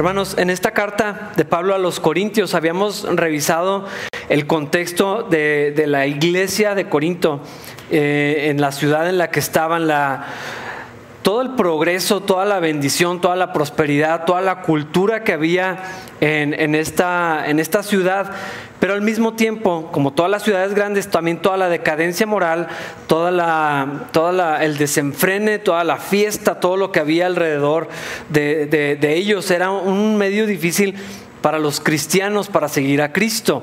Hermanos, en esta carta de Pablo a los Corintios habíamos revisado el contexto de, la iglesia de Corinto, eh, en la ciudad en la que estaban, la, todo el progreso, toda la bendición, toda la prosperidad, toda la cultura que había en, esta, en esta ciudad. Pero al mismo tiempo, como todas las ciudades grandes, también toda la decadencia moral, toda la, toda el desenfrene, toda la fiesta, todo lo que había alrededor de, de ellos era un medio difícil para los cristianos para seguir a Cristo.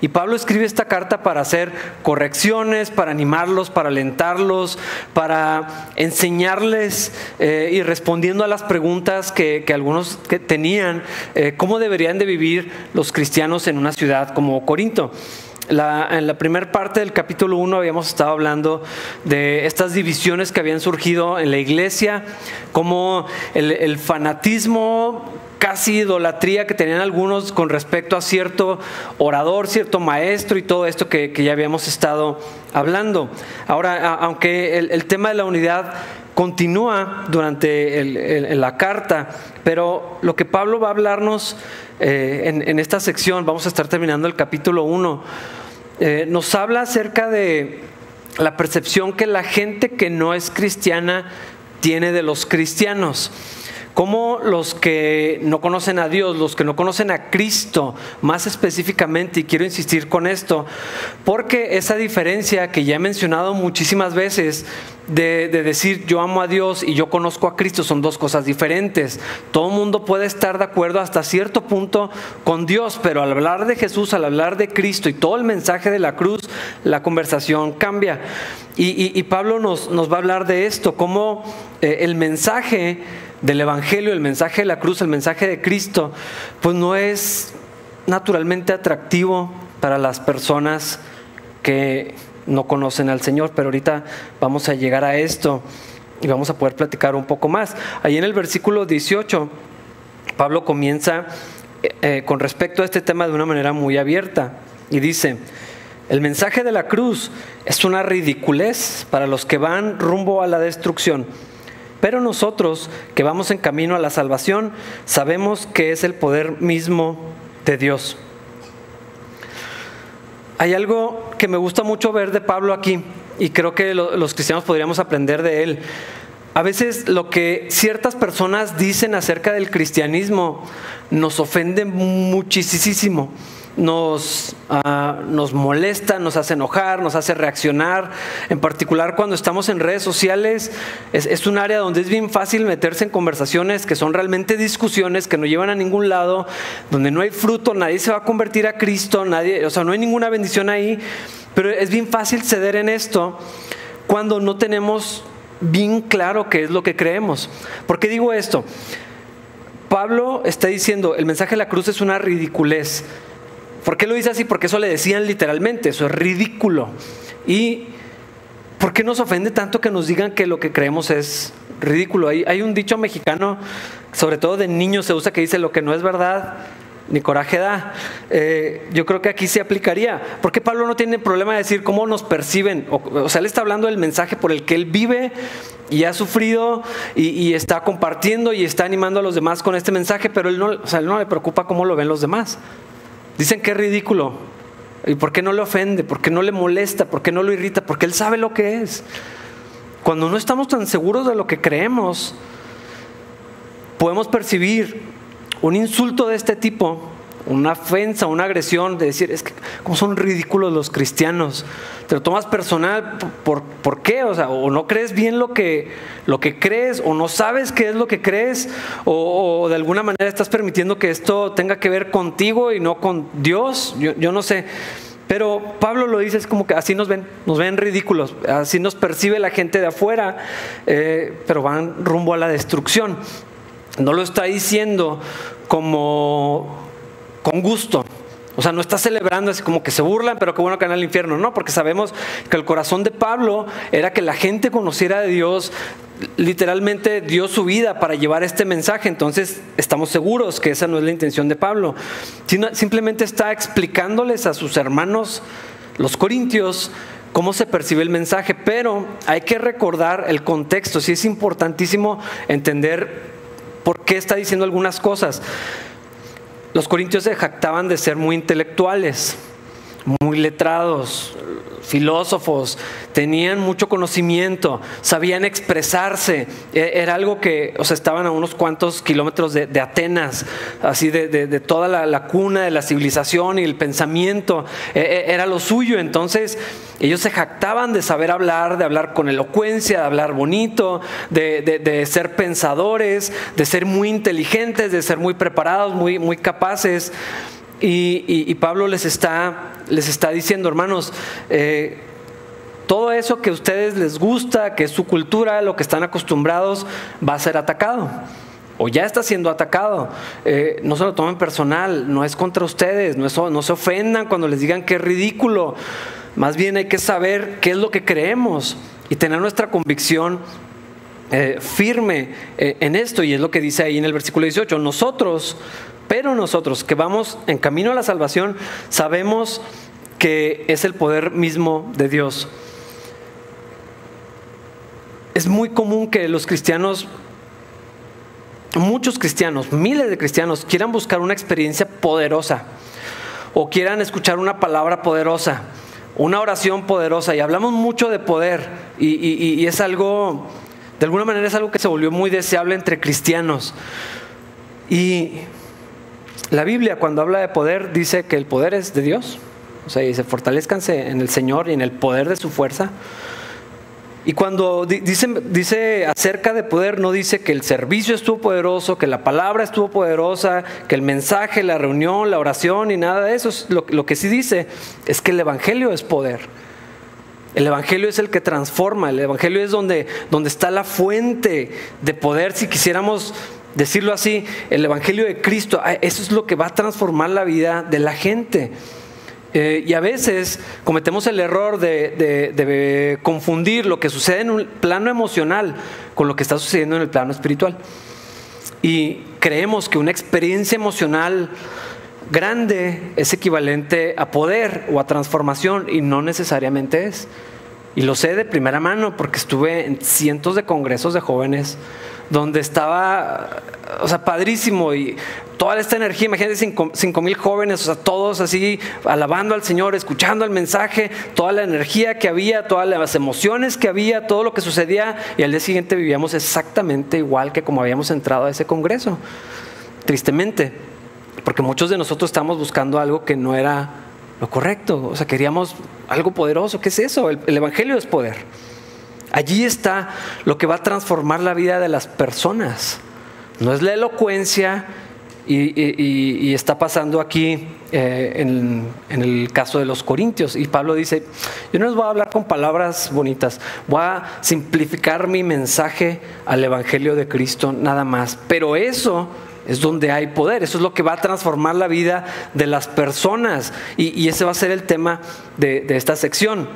Y Pablo escribe esta carta para hacer correcciones, para animarlos, para alentarlos, para enseñarles eh, y respondiendo a las preguntas que, algunos que tenían, eh, cómo deberían de vivir los cristianos en una ciudad como Corinto. en la primera parte del capítulo 1 habíamos estado hablando de estas divisiones que habían surgido en la iglesia, como el fanatismo casi idolatría que tenían algunos con respecto a cierto orador, cierto maestro y todo esto que, ya habíamos estado hablando. Ahora, aunque el, tema de la unidad continúa durante la carta, pero lo que Pablo va a hablarnos eh, en, esta sección, vamos a estar terminando el capítulo 1, eh, nos habla acerca de la percepción que la gente que no es cristiana tiene de los cristianos cómo los que no conocen a Dios, los que no conocen a Cristo más específicamente, y quiero insistir con esto, porque esa diferencia que ya he mencionado muchísimas veces de, decir yo amo a Dios y yo conozco a Cristo son dos cosas diferentes. Todo el mundo puede estar de acuerdo hasta cierto punto con Dios, pero al hablar de Jesús, al hablar de Cristo y todo el mensaje de la cruz, la conversación cambia. Y, Pablo nos, va a hablar de esto, cómo eh, el mensaje del Evangelio, el mensaje de la cruz, el mensaje de Cristo, pues no es naturalmente atractivo para las personas que no conocen al Señor, pero ahorita vamos a llegar a esto y vamos a poder platicar un poco más. Ahí en el versículo 18, Pablo comienza eh, eh, con respecto a este tema de una manera muy abierta y dice, el mensaje de la cruz es una ridiculez para los que van rumbo a la destrucción pero nosotros que vamos en camino a la salvación, sabemos que es el poder mismo de Dios. Hay algo que me gusta mucho ver de Pablo aquí y creo que los cristianos podríamos aprender de él. A veces lo que ciertas personas dicen acerca del cristianismo nos ofende muchísimo nos, ah, nos molesta, nos hace enojar, nos hace reaccionar. En particular cuando estamos en redes sociales, es, un área donde es bien fácil meterse en conversaciones que son realmente discusiones, que no llevan a ningún lado, donde no hay fruto, nadie se va a convertir a Cristo, nadie, o sea, no hay ninguna bendición ahí. Pero es bien fácil ceder en esto cuando no tenemos bien claro qué es lo que creemos. ¿Por qué digo esto? Pablo está diciendo, el mensaje de la cruz es una ridiculez. ¿Por qué lo dice así? Porque eso le decían literalmente, eso es ridículo. ¿Y por qué nos ofende tanto que nos digan que lo que creemos es ridículo? Hay, un dicho mexicano, sobre todo de niños se usa, que dice lo que no es verdad, ni coraje da. Eh, yo creo que aquí se aplicaría. ¿Por qué Pablo no tiene problema de decir cómo nos perciben? O, sea, él está hablando del mensaje por el que él vive y ha sufrido y, está compartiendo y está animando a los demás con este mensaje, pero él no, o sea, él no le preocupa cómo lo ven los demás. Dicen que es ridículo. ¿Y por qué no le ofende? ¿Por qué no le molesta? ¿Por qué no lo irrita? Porque él sabe lo que es. Cuando no estamos tan seguros de lo que creemos, podemos percibir un insulto de este tipo una ofensa, una agresión, de decir, es que como son ridículos los cristianos. Te lo tomas personal, ¿por, por qué? O sea, o no crees bien lo que, lo que crees, o no sabes qué es lo que crees, o, de alguna manera estás permitiendo que esto tenga que ver contigo y no con Dios. Yo, no sé. Pero Pablo lo dice, es como que así nos ven, nos ven ridículos, así nos percibe la gente de afuera, eh, pero van rumbo a la destrucción. No lo está diciendo como con gusto. O sea, no está celebrando así como que se burlan, pero qué bueno que van al infierno. No, porque sabemos que el corazón de Pablo era que la gente conociera de Dios, literalmente dio su vida para llevar este mensaje. Entonces, estamos seguros que esa no es la intención de Pablo. Sino, simplemente está explicándoles a sus hermanos, los corintios, cómo se percibe el mensaje. Pero hay que recordar el contexto. Sí es importantísimo entender ¿Por qué está diciendo algunas cosas? Los corintios se jactaban de ser muy intelectuales, muy letrados, filósofos, tenían mucho conocimiento, sabían expresarse. E, era algo que, o sea, estaban a unos cuantos kilómetros de, Atenas, así de, toda la, cuna de la civilización y el pensamiento. E, e, era lo suyo. Entonces, ellos se jactaban de saber hablar, de hablar con elocuencia, de hablar bonito, de, ser pensadores, de ser muy inteligentes, de ser muy preparados, muy, muy capaces. Y, Pablo les está, les está diciendo, hermanos, eh, todo eso que a ustedes les gusta, que es su cultura, lo que están acostumbrados, va a ser atacado. O ya está siendo atacado. Eh, no se lo tomen personal, no es contra ustedes, no, se ofendan cuando les digan que es ridículo. Más bien hay que saber qué es lo que creemos y tener nuestra convicción eh, firme en esto. Y es lo que dice ahí en el versículo 18. Nosotros pero nosotros que vamos en camino a la salvación, sabemos que es el poder mismo de Dios. Es muy común que los cristianos, muchos cristianos, miles de cristianos, quieran buscar una experiencia poderosa o quieran escuchar una palabra poderosa, una oración poderosa. Y hablamos mucho de poder y, es algo, de alguna manera es algo que se volvió muy deseable entre cristianos. Y la Biblia cuando habla de poder dice que el poder es de Dios. O sea, dice, fortalezcanse en el Señor y en el poder de su fuerza. Y cuando dice, acerca de poder, no dice que el servicio estuvo poderoso, que la palabra estuvo poderosa, que el mensaje, la reunión, la oración y nada de eso. Lo, lo que sí dice es que el Evangelio es poder. El Evangelio es el que transforma, el Evangelio es donde, donde está la fuente de poder, si quisiéramos decirlo así, el Evangelio de Cristo, ah, eso es lo que va a transformar la vida de la gente. Eh, y a veces cometemos el error de, confundir lo que sucede en un plano emocional con lo que está sucediendo en el plano espiritual. Y creemos que una experiencia emocional grande es equivalente a poder o a transformación y no necesariamente es. Y lo sé de primera mano porque estuve en cientos de congresos de jóvenes donde estaba, o sea, padrísimo y toda esta energía, imagínense cinco, mil jóvenes, o sea, todos así alabando al Señor, escuchando el mensaje, toda la energía que había, todas las emociones que había, todo lo que sucedía y al día siguiente vivíamos exactamente igual que como habíamos entrado a ese congreso, tristemente, porque muchos de nosotros estamos buscando algo que no era lo correcto, o sea, queríamos algo poderoso, ¿qué es eso? el Evangelio es poder. Allí está lo que va a transformar la vida de las personas. No es la elocuencia y, está pasando aquí eh, en, el caso de los corintios. Y Pablo dice, yo no les voy a hablar con palabras bonitas, voy a simplificar mi mensaje al Evangelio de Cristo nada más. Pero eso es donde hay poder, eso es lo que va a transformar la vida de las personas. Y, ese va a ser el tema de esta sección.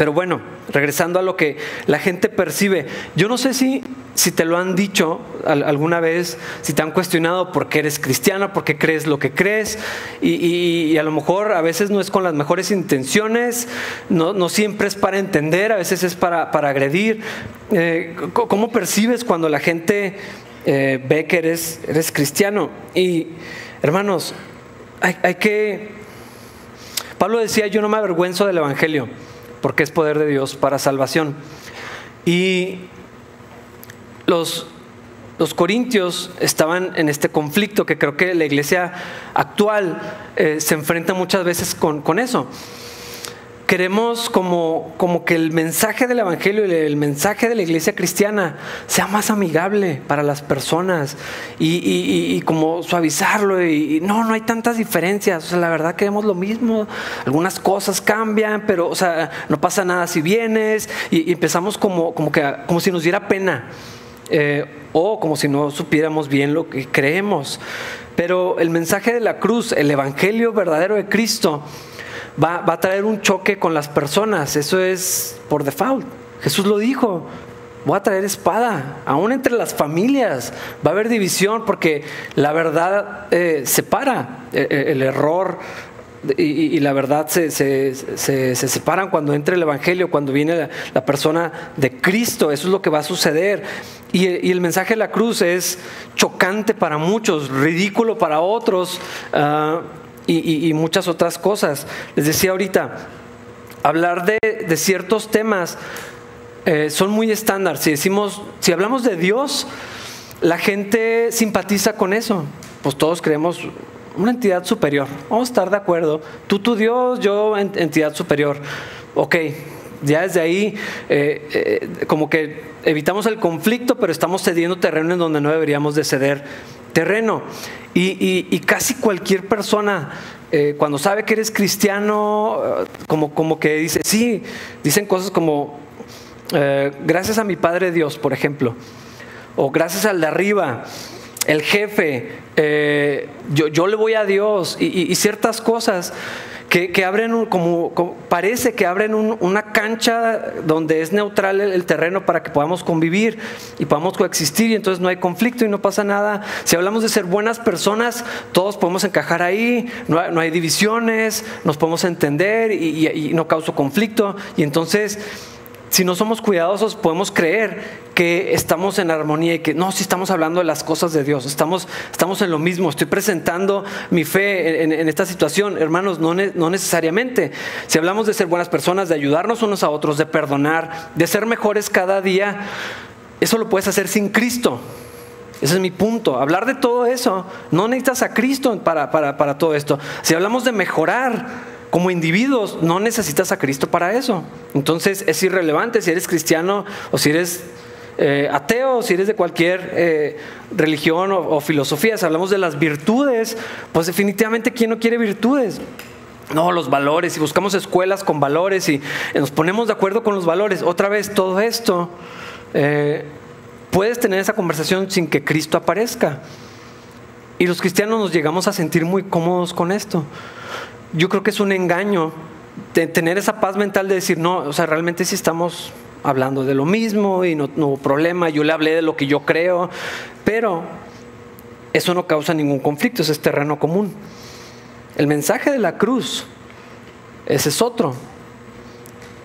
Pero bueno, regresando a lo que la gente percibe, yo no sé si, si te lo han dicho alguna vez, si te han cuestionado por qué eres cristiano, por qué crees lo que crees, y, a lo mejor a veces no es con las mejores intenciones, no, siempre es para entender, a veces es para, agredir. Eh, ¿Cómo percibes cuando la gente eh, ve que eres, eres cristiano? Y hermanos, hay, hay que... Pablo decía, yo no me avergüenzo del Evangelio porque es poder de Dios para salvación. Y los, los corintios estaban en este conflicto que creo que la iglesia actual eh, se enfrenta muchas veces con, con eso queremos como, como que el mensaje del Evangelio y el mensaje de la iglesia cristiana sea más amigable para las personas y, como suavizarlo y, no, no hay tantas diferencias, o sea, la verdad queremos lo mismo, algunas cosas cambian, pero o sea, no pasa nada si vienes y, empezamos como, como, que, como si nos diera pena. Eh, o como si no supiéramos bien lo que creemos. Pero el mensaje de la cruz, el Evangelio verdadero de Cristo, va, a traer un choque con las personas. Eso es por default. Jesús lo dijo. Voy a traer espada, aún entre las familias. Va a haber división porque la verdad eh, separa. Eh, eh, el error y, la verdad se, separan cuando entra el Evangelio, cuando viene la, persona de Cristo. Eso es lo que va a suceder. Y, el mensaje de la cruz es chocante para muchos, ridículo para otros ah, y, muchas otras cosas. Les decía ahorita, hablar de, ciertos temas eh, son muy estándar. Si decimos, si hablamos de Dios, la gente simpatiza con eso. Pues todos creemos una entidad superior. Vamos a estar de acuerdo. Tú, tu Dios, yo, entidad superior. Ok, ya desde ahí eh, eh, como que evitamos el conflicto, pero estamos cediendo terreno en donde no deberíamos de ceder terreno. Y, casi cualquier persona, eh, cuando sabe que eres cristiano, como, como que dice, sí, dicen cosas como, gracias a mi Padre Dios, por ejemplo, o gracias al de arriba, el jefe, eh, yo, le voy a Dios y, ciertas cosas que, abren como, parece que abren una cancha donde es neutral el, terreno para que podamos convivir y podamos coexistir y entonces no hay conflicto y no pasa nada. Si hablamos de ser buenas personas, todos podemos encajar ahí, no hay, divisiones, nos podemos entender y, y no causa conflicto y entonces si no somos cuidadosos, podemos creer que estamos en armonía y que no, si estamos hablando de las cosas de Dios, estamos, estamos en lo mismo, estoy presentando mi fe en, esta situación. Hermanos, no, no necesariamente. Si hablamos de ser buenas personas, de ayudarnos unos a otros, de perdonar, de ser mejores cada día, eso lo puedes hacer sin Cristo. Ese es mi punto. Hablar de todo eso, no necesitas a Cristo para, para, para todo esto. Si hablamos de mejorar, como individuos no necesitas a Cristo para eso. Entonces es irrelevante si eres cristiano o si eres eh, ateo o si eres de cualquier eh, religión o, filosofía. Si hablamos de las virtudes, pues definitivamente ¿quién no quiere virtudes? No, los valores, y buscamos escuelas con valores y nos ponemos de acuerdo con los valores. Otra vez, todo esto, eh, puedes tener esa conversación sin que Cristo aparezca. Y los cristianos nos llegamos a sentir muy cómodos con esto yo creo que es un engaño tener esa paz mental de decir, no, o sea, realmente sí estamos hablando de lo mismo y no, hubo problema, yo le hablé de lo que yo creo, pero eso no causa ningún conflicto, ese es terreno común. El mensaje de la cruz, ese es otro.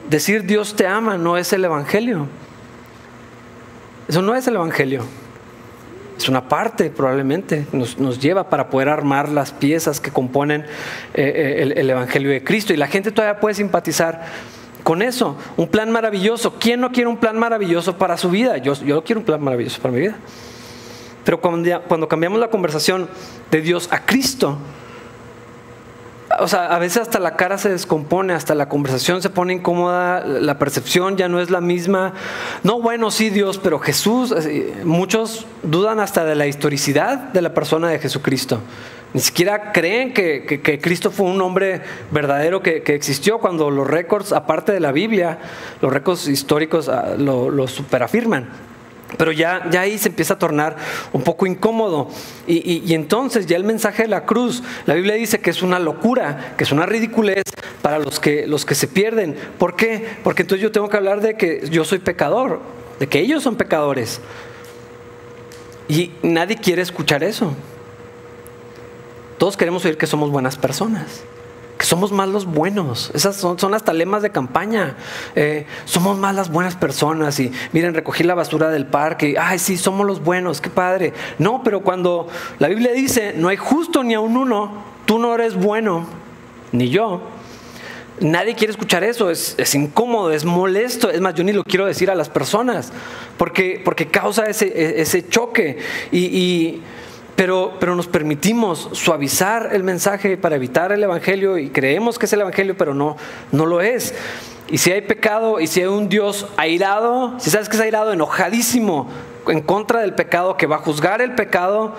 Decir Dios te ama no es el Evangelio. Eso no es el Evangelio es una parte probablemente, nos, lleva para poder armar las piezas que componen eh, eh, el, Evangelio de Cristo. Y la gente todavía puede simpatizar con eso. Un plan maravilloso. ¿Quién no quiere un plan maravilloso para su vida? Yo, yo quiero un plan maravilloso para mi vida. Pero cuando, cuando cambiamos la conversación de Dios a Cristo, o sea, a veces hasta la cara se descompone, hasta la conversación se pone incómoda, la percepción ya no es la misma. No, bueno, sí, Dios, pero Jesús, muchos dudan hasta de la historicidad de la persona de Jesucristo. Ni siquiera creen que, Cristo fue un hombre verdadero que, existió cuando los récords, aparte de la Biblia, los récords históricos ah, lo, lo superafirman. Pero ya, ya ahí se empieza a tornar un poco incómodo. Y, entonces ya el mensaje de la cruz, la Biblia dice que es una locura, que es una ridiculez para los que, los que se pierden. ¿Por qué? Porque entonces yo tengo que hablar de que yo soy pecador, de que ellos son pecadores. Y nadie quiere escuchar eso. Todos queremos oír que somos buenas personas que somos más los buenos. Esas son, son hasta lemas de campaña. Eh, somos más las buenas personas y miren, recogí la basura del parque. Ay, sí, somos los buenos, qué padre. No, pero cuando la Biblia dice, no hay justo ni a un uno, tú no eres bueno, ni yo. Nadie quiere escuchar eso, es, incómodo, es molesto. Es más, yo ni lo quiero decir a las personas, porque, porque causa ese, ese choque. y pero, pero nos permitimos suavizar el mensaje para evitar el Evangelio y creemos que es el Evangelio, pero no, no lo es. Y si hay pecado y si hay un Dios airado, si sabes que es airado, enojadísimo en contra del pecado, que va a juzgar el pecado,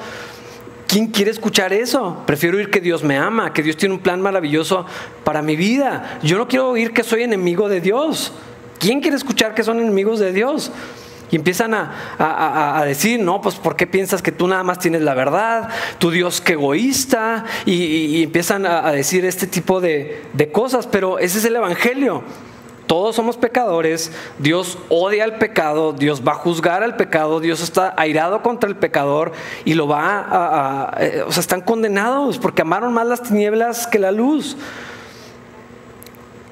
¿quién quiere escuchar eso? Prefiero oír que Dios me ama, que Dios tiene un plan maravilloso para mi vida. Yo no quiero oír que soy enemigo de Dios. ¿Quién quiere escuchar que son enemigos de Dios? Y empiezan a, decir, no, pues ¿por qué piensas que tú nada más tienes la verdad? Tu Dios que egoísta. Y, empiezan a, decir este tipo de, cosas, pero ese es el Evangelio. Todos somos pecadores, Dios odia al pecado, Dios va a juzgar al pecado, Dios está airado contra el pecador y lo va a, eh, o sea, están condenados porque amaron más las tinieblas que la luz.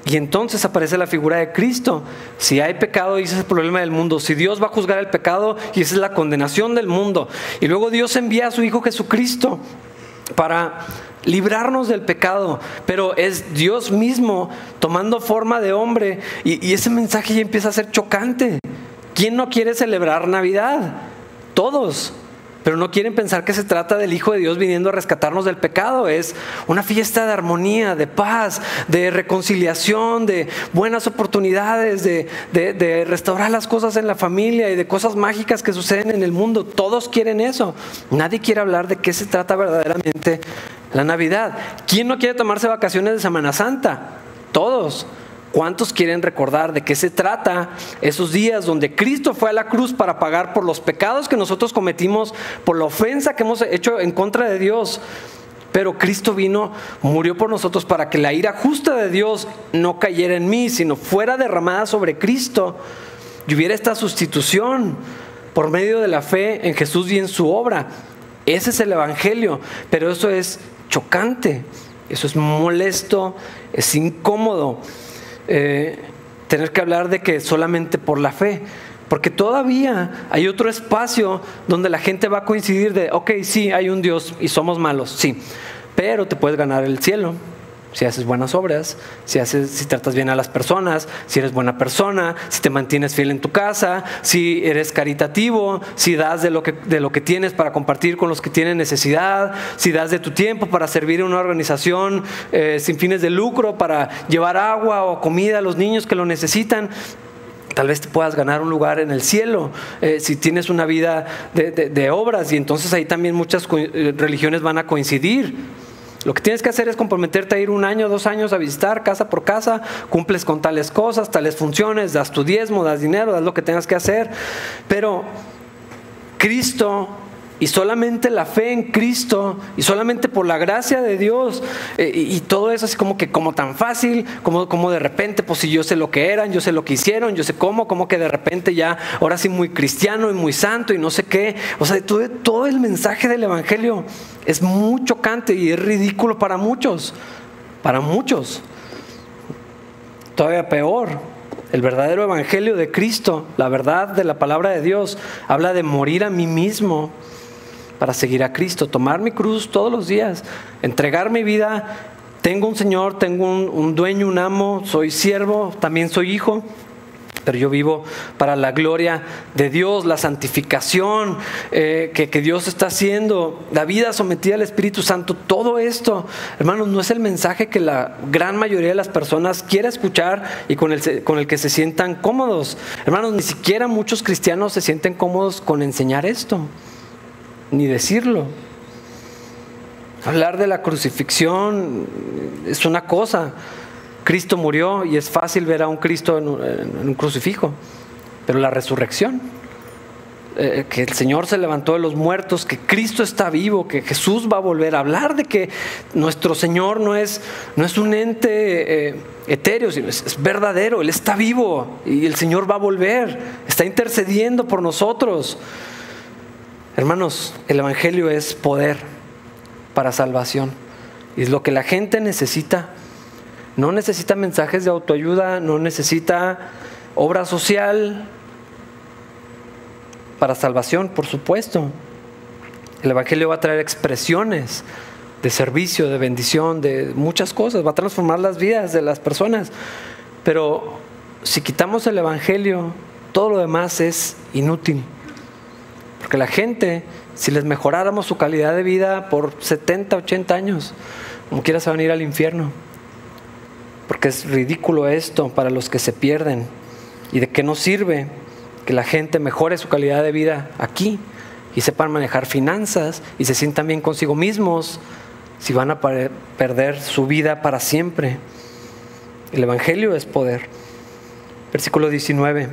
Y entonces aparece la figura de Cristo. Si hay pecado, y ese es el problema del mundo. Si Dios va a juzgar el pecado, y esa es la condenación del mundo. Y luego Dios envía a su Hijo Jesucristo para librarnos del pecado, pero es Dios mismo tomando forma de hombre y, ese mensaje ya empieza a ser chocante. ¿Quién no quiere celebrar Navidad? Todos. Pero no quieren pensar que se trata del Hijo de Dios viniendo a rescatarnos del pecado. Es una fiesta de armonía, de paz, de reconciliación, de buenas oportunidades, de, de, restaurar las cosas en la familia y de cosas mágicas que suceden en el mundo. Todos quieren eso. Nadie quiere hablar de qué se trata verdaderamente la Navidad. ¿Quién no quiere tomarse vacaciones de Semana Santa? Todos. ¿Cuántos quieren recordar de qué se trata esos días donde Cristo fue a la cruz para pagar por los pecados que nosotros cometimos, por la ofensa que hemos hecho en contra de Dios? Pero Cristo vino, murió por nosotros para que la ira justa de Dios no cayera en mí, sino fuera derramada sobre Cristo y hubiera esta sustitución por medio de la fe en Jesús y en su obra. Ese es el Evangelio, pero eso es chocante, eso es molesto, es incómodo. Eh, tener que hablar de que solamente por la fe, porque todavía hay otro espacio donde la gente va a coincidir de, ok, sí, hay un Dios y somos malos, sí, pero te puedes ganar el cielo si haces buenas obras, si, haces, si tratas bien a las personas, si eres buena persona, si te mantienes fiel en tu casa, si eres caritativo, si das de lo que, de lo que tienes para compartir con los que tienen necesidad, si das de tu tiempo para servir a una organización eh, sin fines de lucro, para llevar agua o comida a los niños que lo necesitan. Tal vez te puedas ganar un lugar en el cielo eh, si tienes una vida de, de obras y entonces ahí también muchas eh, religiones van a coincidir. Lo que tienes que hacer es comprometerte a ir un año, dos años a visitar casa por casa, cumples con tales cosas, tales funciones, das tu diezmo, das dinero, das lo que tengas que hacer. Pero Cristo y solamente la fe en Cristo y solamente por la gracia de Dios eh, y, todo eso así como que como tan fácil, como, como de repente, pues si yo sé lo que eran, yo sé lo que hicieron, yo sé cómo, como que de repente ya ahora sí muy cristiano y muy santo y no sé qué. O sea, todo, todo el mensaje del Evangelio es muy chocante y es ridículo para muchos, para muchos. Todavía peor, el verdadero Evangelio de Cristo, la verdad de la palabra de Dios, habla de morir a mí mismo para seguir a Cristo, tomar mi cruz todos los días, entregar mi vida. Tengo un Señor, tengo un, dueño, un amo, soy siervo, también soy hijo, pero yo vivo para la gloria de Dios, la santificación eh, que, que, Dios está haciendo, la vida sometida al Espíritu Santo, todo esto, hermanos, no es el mensaje que la gran mayoría de las personas quiere escuchar y con el, con el que se sientan cómodos. Hermanos, ni siquiera muchos cristianos se sienten cómodos con enseñar esto ni decirlo. Hablar de la crucifixión es una cosa. Cristo murió y es fácil ver a un Cristo en un, crucifijo, pero la resurrección, eh, que el Señor se levantó de los muertos, que Cristo está vivo, que Jesús va a volver a hablar de que nuestro Señor no es, no es un ente eh, etéreo, sino es verdadero, Él está vivo y el Señor va a volver, está intercediendo por nosotros. Hermanos, el Evangelio es poder para salvación. Y es lo que la gente necesita. No necesita mensajes de autoayuda, no necesita obra social para salvación, por supuesto. El Evangelio va a traer expresiones de servicio, de bendición, de muchas cosas, va a transformar las vidas de las personas. Pero si quitamos el Evangelio, todo lo demás es inútil. Porque la gente, si les mejoráramos su calidad de vida por 70, 80 años, como quiera se van a ir al infierno. Porque es ridículo esto para los que se pierden. ¿Y de qué nos sirve que la gente mejore su calidad de vida aquí y sepan manejar finanzas y se sientan bien consigo mismos si van a perder su vida para siempre? El Evangelio es poder. Versículo 19.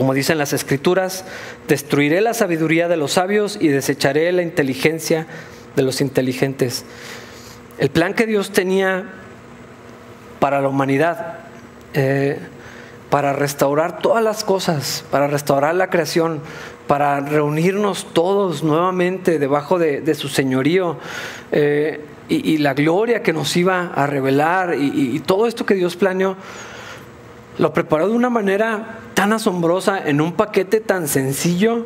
Como dicen las escrituras, destruiré la sabiduría de los sabios y desecharé la inteligencia de los inteligentes. El plan que Dios tenía para la humanidad, eh, para restaurar todas las cosas, para restaurar la creación, para reunirnos todos nuevamente debajo de, su señorío eh, y, la gloria que nos iba a revelar y, y todo esto que Dios planeó, lo preparó de una manera tan asombrosa en un paquete tan sencillo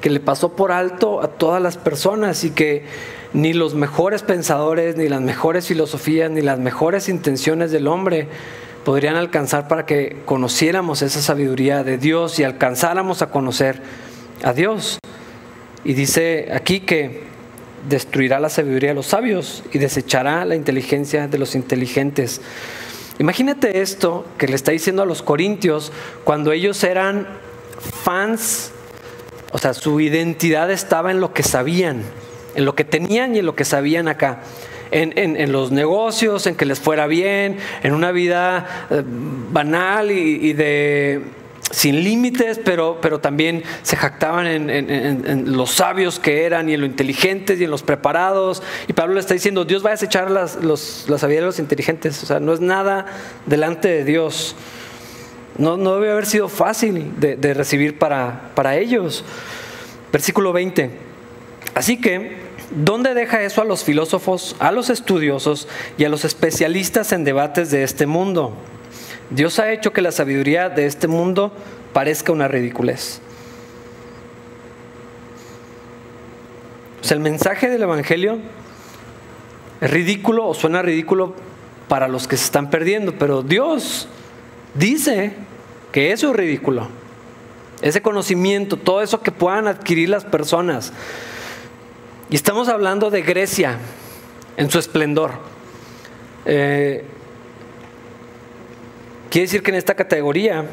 que le pasó por alto a todas las personas y que ni los mejores pensadores, ni las mejores filosofías, ni las mejores intenciones del hombre podrían alcanzar para que conociéramos esa sabiduría de Dios y alcanzáramos a conocer a Dios. Y dice aquí que destruirá la sabiduría de los sabios y desechará la inteligencia de los inteligentes. Imagínate esto que le está diciendo a los corintios cuando ellos eran fans, o sea, su identidad estaba en lo que sabían, en lo que tenían y en lo que sabían acá. En, los negocios, en que les fuera bien, en una vida eh, banal y, de sin límites, pero, pero también se jactaban en, los sabios que eran y en lo inteligentes y en los preparados. Y Pablo le está diciendo, Dios va a desechar las, los, de los inteligentes. O sea, no es nada delante de Dios. No, no debe haber sido fácil de, de recibir para, para ellos. Versículo 20. Así que ¿Dónde deja eso a los filósofos, a los estudiosos y a los especialistas en debates de este mundo? Dios ha hecho que la sabiduría de este mundo parezca una ridiculez. El mensaje del Evangelio es ridículo o suena ridículo para los que se están perdiendo, pero Dios dice que eso es ridículo. Ese conocimiento, todo eso que puedan adquirir las personas, y estamos hablando de Grecia en su esplendor. Eh, quiere decir que en esta categoría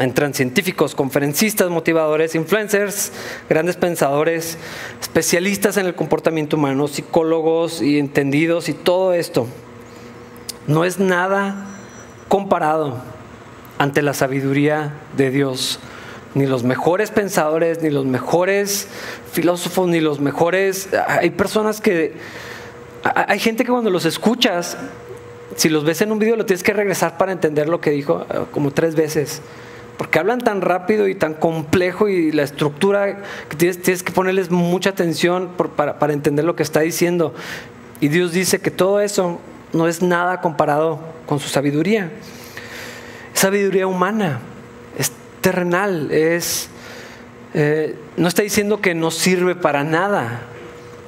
entran científicos, conferencistas, motivadores, influencers, grandes pensadores, especialistas en el comportamiento humano, psicólogos y entendidos y todo esto. No es nada comparado ante la sabiduría de Dios ni los mejores pensadores, ni los mejores filósofos, ni los mejores... Hay personas que... Hay gente que cuando los escuchas, si los ves en un video, lo tienes que regresar para entender lo que dijo eh, como tres veces. Porque hablan tan rápido y tan complejo y la estructura que tienes, que ponerles mucha atención para, para entender lo que está diciendo. Y Dios dice que todo eso no es nada comparado con su sabiduría. Sabiduría humana terrenal, es, eh, no está diciendo que no sirve para nada,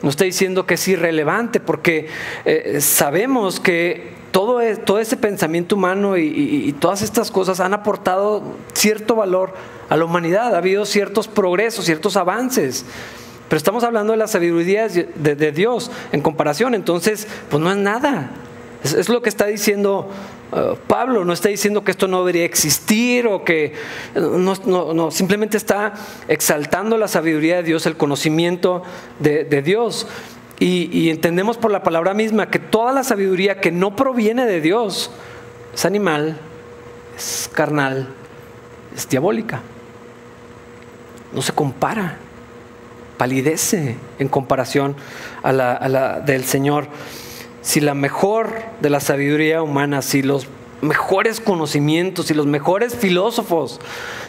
no está diciendo que es irrelevante, porque eh, sabemos que todo, e, todo, ese pensamiento humano y, todas estas cosas han aportado cierto valor a la humanidad, ha habido ciertos progresos, ciertos avances. Pero estamos hablando de la sabiduría de, Dios en comparación, entonces, pues no es nada. es lo que está diciendo Uh, Pablo no está diciendo que esto no debería existir o que no, simplemente está exaltando la sabiduría de Dios, el conocimiento de, Dios. Y, entendemos por la palabra misma que toda la sabiduría que no proviene de Dios es animal, es carnal, es diabólica. No se compara, palidece en comparación a la, a la del Señor si la mejor de la sabiduría humana, si los mejores conocimientos, si los mejores filósofos,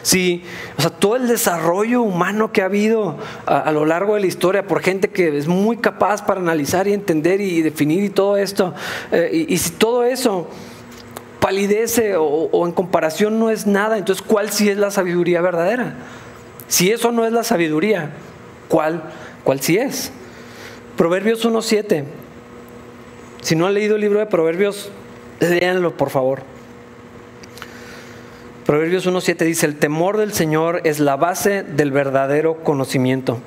si, o sea, todo el desarrollo humano que ha habido a, lo largo de la historia por gente que es muy capaz para analizar y entender y definir y todo esto, eh, y, si todo eso palidece o, o, en comparación no es nada, entonces ¿cuál sí es la sabiduría verdadera? Si eso no es la sabiduría, ¿cuál, cuál sí es? Proverbios 1.7 si no han leído el libro de Proverbios, léanlo por favor. Proverbios 1.7 dice, el temor del Señor es la base del verdadero conocimiento,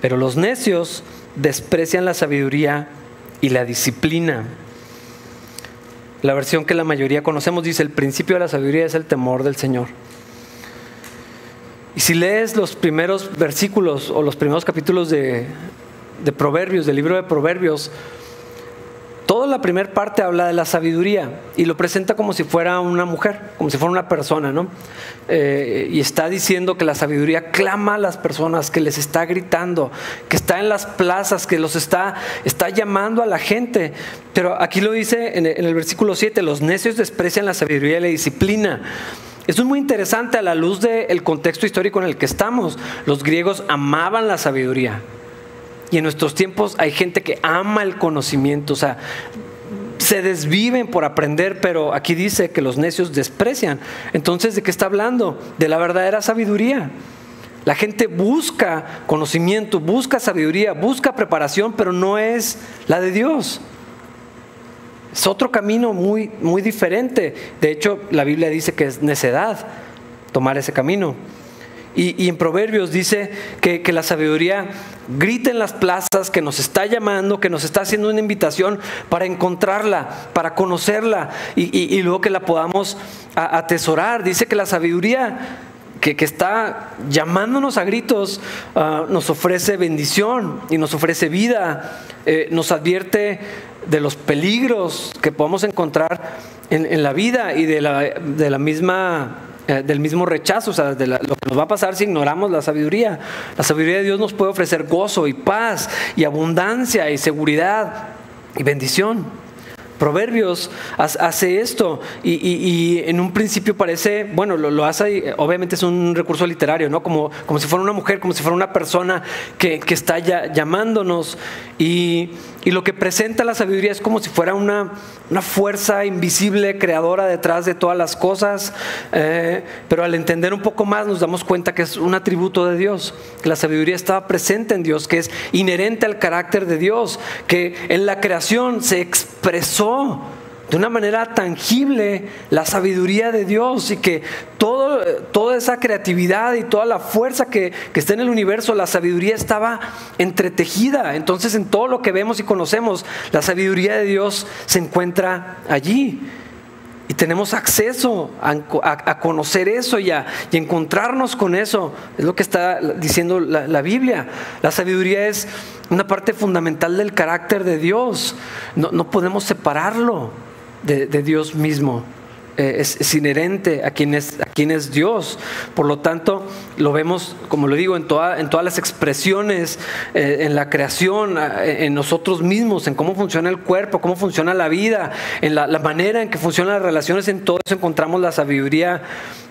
pero los necios desprecian la sabiduría y la disciplina. La versión que la mayoría conocemos dice, el principio de la sabiduría es el temor del Señor. Y si lees los primeros versículos o los primeros capítulos de, de Proverbios, del libro de Proverbios, Toda la primera parte habla de la sabiduría y lo presenta como si fuera una mujer, como si fuera una persona, ¿no? Eh, y está diciendo que la sabiduría clama a las personas, que les está gritando, que está en las plazas, que los está, está llamando a la gente. Pero aquí lo dice en el, versículo 7, los necios desprecian la sabiduría y la disciplina. Esto es muy interesante a la luz del contexto histórico en el que estamos. Los griegos amaban la sabiduría. Y en nuestros tiempos hay gente que ama el conocimiento, o sea, se desviven por aprender, pero aquí dice que los necios desprecian. Entonces, ¿de qué está hablando? De la verdadera sabiduría. La gente busca conocimiento, busca sabiduría, busca preparación, pero no es la de Dios. Es otro camino muy, muy diferente. De hecho, la Biblia dice que es necedad tomar ese camino. Y, en Proverbios dice que, la sabiduría grita en las plazas, que nos está llamando, que nos está haciendo una invitación para encontrarla, para conocerla y, luego que la podamos atesorar. Dice que la sabiduría que, está llamándonos a gritos ah, nos ofrece bendición y nos ofrece vida, eh, nos advierte de los peligros que podemos encontrar en, la vida y de la, de la misma eh, del mismo rechazo, o sea, de lo que nos va a pasar si ignoramos la sabiduría. La sabiduría de Dios nos puede ofrecer gozo y paz y abundancia y seguridad y bendición. Proverbios hace esto y, en un principio parece, bueno, lo, hace, obviamente es un recurso literario, ¿no? Como, como si fuera una mujer, como si fuera una persona que, está ya, llamándonos y, lo que presenta la sabiduría es como si fuera una, una fuerza invisible, creadora detrás de todas las cosas, eh, pero al entender un poco más nos damos cuenta que es un atributo de Dios, que la sabiduría estaba presente en Dios, que es inherente al carácter de Dios, que en la creación se expresó de una manera tangible la sabiduría de Dios y que todo, toda esa creatividad y toda la fuerza que, que, está en el universo, la sabiduría estaba entretejida. Entonces en todo lo que vemos y conocemos, la sabiduría de Dios se encuentra allí. Y tenemos acceso a, conocer eso y a y encontrarnos con eso. Es lo que está diciendo la, Biblia. La sabiduría es una parte fundamental del carácter de Dios. No, podemos separarlo de Dios mismo. Eh, es, inherente a quien es, a Dios. Por lo tanto, lo vemos, como lo digo, en, toda, en todas las expresiones, eh, en la creación, en nosotros mismos, en cómo funciona el cuerpo, cómo funciona la vida, en la, manera en que funcionan las relaciones, en todo eso encontramos la sabiduría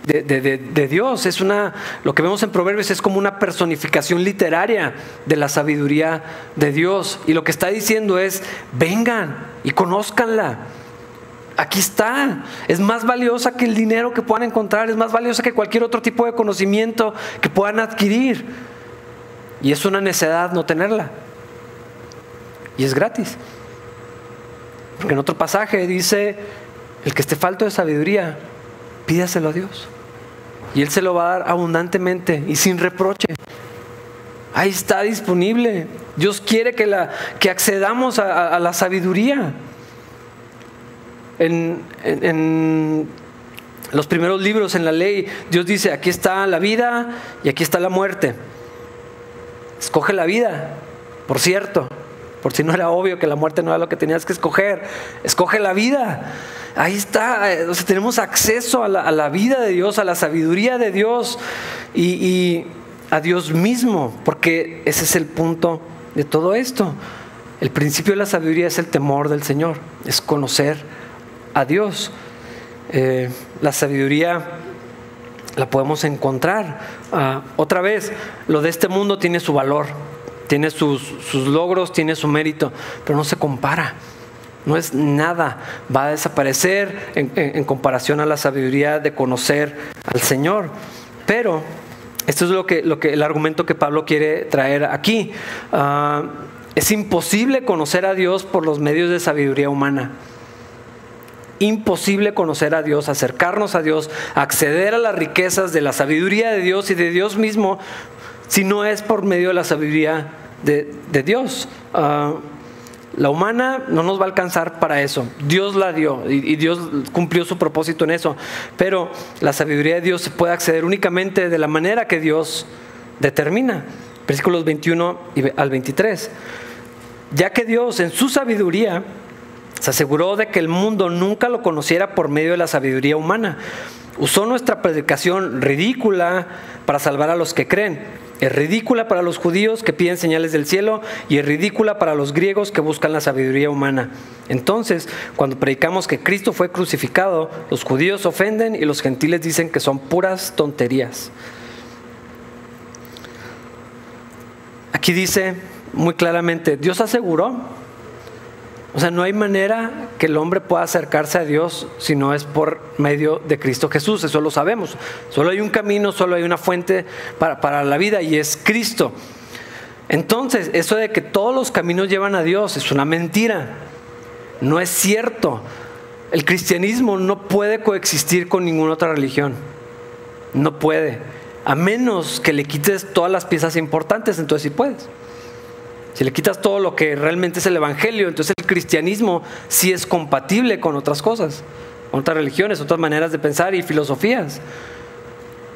de, de, Dios. Es una, lo que vemos en Proverbios es como una personificación literaria de la sabiduría de Dios. Y lo que está diciendo es, vengan y conózcanla aquí está. Es más valiosa que el dinero que puedan encontrar, es más valiosa que cualquier otro tipo de conocimiento que puedan adquirir. Y es una necedad no tenerla. Y es gratis. Porque en otro pasaje dice, el que esté falto de sabiduría, pídaselo a Dios. Y Él se lo va a dar abundantemente y sin reproche. Ahí está disponible. Dios quiere que, la, que accedamos a la sabiduría. En, los primeros libros en la ley, Dios dice, aquí está la vida y aquí está la muerte. Escoge la vida, por cierto, por si no era obvio que la muerte no era lo que tenías que escoger. Escoge la vida. Ahí está, eh, tenemos acceso a la, vida de Dios, a la sabiduría de Dios y, y a Dios mismo, porque ese es el punto de todo esto. El principio de la sabiduría es el temor del Señor, es conocer a Dios. Eh, la sabiduría la podemos encontrar. Ah, otra vez, lo de este mundo tiene su valor, tiene sus, logros, tiene su mérito, pero no se compara. No es nada, va a desaparecer en, comparación a la sabiduría de conocer al Señor. Pero esto es lo que, lo que el argumento que Pablo quiere traer aquí. Ah, es imposible conocer a Dios por los medios de sabiduría humana imposible conocer a Dios, acercarnos a Dios, acceder a las riquezas de la sabiduría de Dios y de Dios mismo, si no es por medio de la sabiduría de, Dios. Ah, la humana no nos va a alcanzar para eso. Dios la dio y, Dios cumplió su propósito en eso. Pero la sabiduría de Dios se puede acceder únicamente de la manera que Dios determina. Versículos 21 al 23. Ya que Dios en su sabiduría se aseguró de que el mundo nunca lo conociera por medio de la sabiduría humana. Usó nuestra predicación ridícula para salvar a los que creen. Es ridícula para los judíos que piden señales del cielo y es ridícula para los griegos que buscan la sabiduría humana. Entonces, cuando predicamos que Cristo fue crucificado, los judíos ofenden y los gentiles dicen que son puras tonterías. Aquí dice muy claramente, Dios aseguró o sea, no hay manera que el hombre pueda acercarse a Dios si no es por medio de Cristo Jesús, eso lo sabemos. Solo hay un camino, solo hay una fuente para, la vida y es Cristo. Entonces, eso de que todos los caminos llevan a Dios es una mentira. No es cierto. El cristianismo no puede coexistir con ninguna otra religión. No puede. A menos que le quites todas las piezas importantes, entonces sí puedes. Si le quitas todo lo que realmente es el Evangelio, entonces el cristianismo sí es compatible con otras cosas, con otras religiones, otras maneras de pensar y filosofías.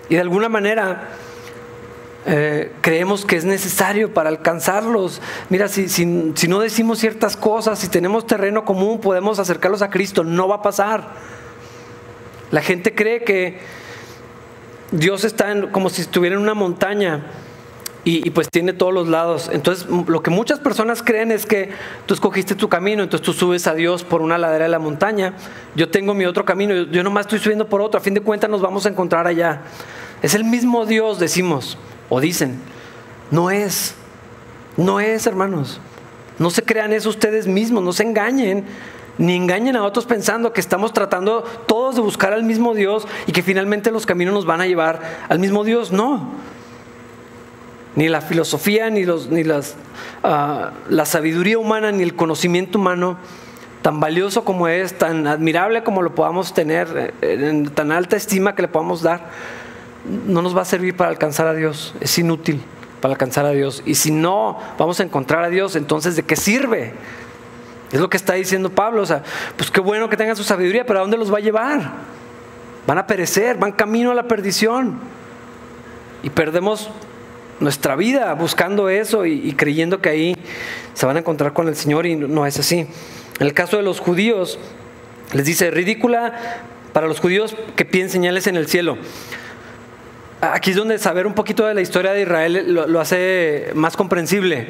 Y de alguna manera eh, creemos que es necesario para alcanzarlos. Mira, si, si no decimos ciertas cosas, si tenemos terreno común, podemos acercarlos a Cristo. No va a pasar. La gente cree que Dios está como si estuviera en una montaña y, pues tiene todos los lados. Entonces, lo que muchas personas creen es que tú escogiste tu camino, entonces tú subes a Dios por una ladera de la montaña, yo tengo mi otro camino, yo, yo nomás estoy subiendo por otro, a fin de cuentas nos vamos a encontrar allá. Es el mismo Dios, decimos, o dicen. No es, no es, hermanos. No se crean eso ustedes mismos, no se engañen ni engañen a otros pensando que estamos tratando todos de buscar al mismo Dios y que finalmente los caminos nos van a llevar al mismo Dios. No, ni la filosofía, ni, los, ni las, ah, la sabiduría humana, ni el conocimiento humano, tan valioso como es, tan admirable como lo podamos tener, eh, en tan alta estima que le podamos dar, no nos va a servir para alcanzar a Dios. Es inútil para alcanzar a Dios. Y si no vamos a encontrar a Dios, entonces ¿de qué sirve? Es lo que está diciendo Pablo. O sea, pues qué bueno que tengan su sabiduría, pero ¿a dónde los va a llevar? Van a perecer, van camino a la perdición. Y perdemos nuestra vida buscando eso y, creyendo que ahí se van a encontrar con el Señor y no es así. En el caso de los judíos, les dice, ridícula para los judíos que piden señales en el cielo. Aquí es donde saber un poquito de la historia de Israel lo, hace más comprensible.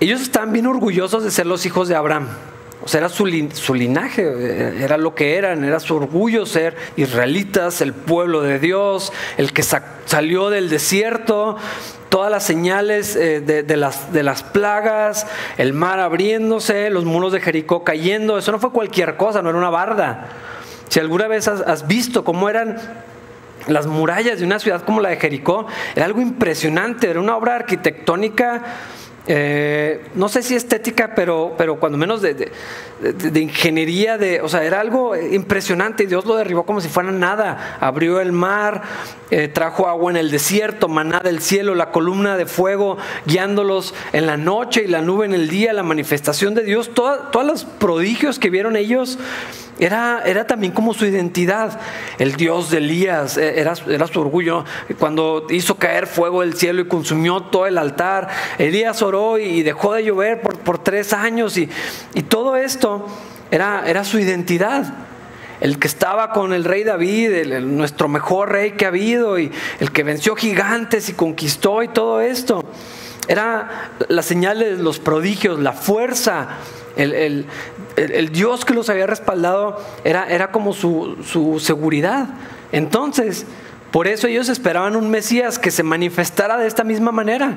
Ellos están bien orgullosos de ser los hijos de Abraham. O sea, era su, linaje, eh, era lo que eran, era su orgullo ser israelitas, el pueblo de Dios, el que salió del desierto, todas las señales eh, de, las, de, las, plagas, el mar abriéndose, los muros de Jericó cayendo, eso no fue cualquier cosa, no era una barda. Si alguna vez has visto cómo eran las murallas de una ciudad como la de Jericó, era algo impresionante, era una obra arquitectónica eh, no sé si estética, pero, pero cuando menos de, ingeniería, de, o sea, era algo impresionante y Dios lo derribó como si fuera nada. Abrió el mar, eh, trajo agua en el desierto, maná del cielo, la columna de fuego guiándolos en la noche y la nube en el día, la manifestación de Dios, todos los prodigios que vieron ellos era, era también como su identidad. El Dios de Elías eh, era, era su orgullo. Cuando hizo caer fuego del cielo y consumió todo el altar, Elías oró y dejó de llover por, por tres años y, y todo esto era, era su identidad el que estaba con el rey David, nuestro mejor rey que ha habido, y el que venció gigantes y conquistó y todo esto. Era las señales, los prodigios, la fuerza, el, Dios que los había respaldado era, era como su, su seguridad. Entonces, por eso ellos esperaban un Mesías que se manifestara de esta misma manera.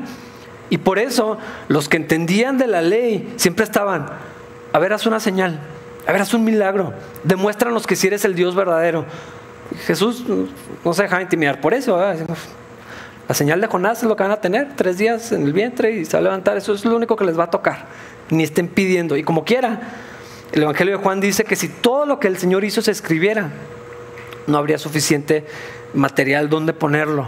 Y por eso los que entendían de la ley siempre estaban, a ver, haz una señal, a ver, haz un milagro, demuéstranos que si eres el Dios verdadero. Jesús no se dejaba intimidar por eso. La señal de Jonás es lo que van a tener, tres días en el vientre y se va a levantar, eso es lo único que les va a tocar ni estén pidiendo. Y como quiera, el Evangelio de Juan dice que si todo lo que el Señor hizo se escribiera, no habría suficiente material donde ponerlo.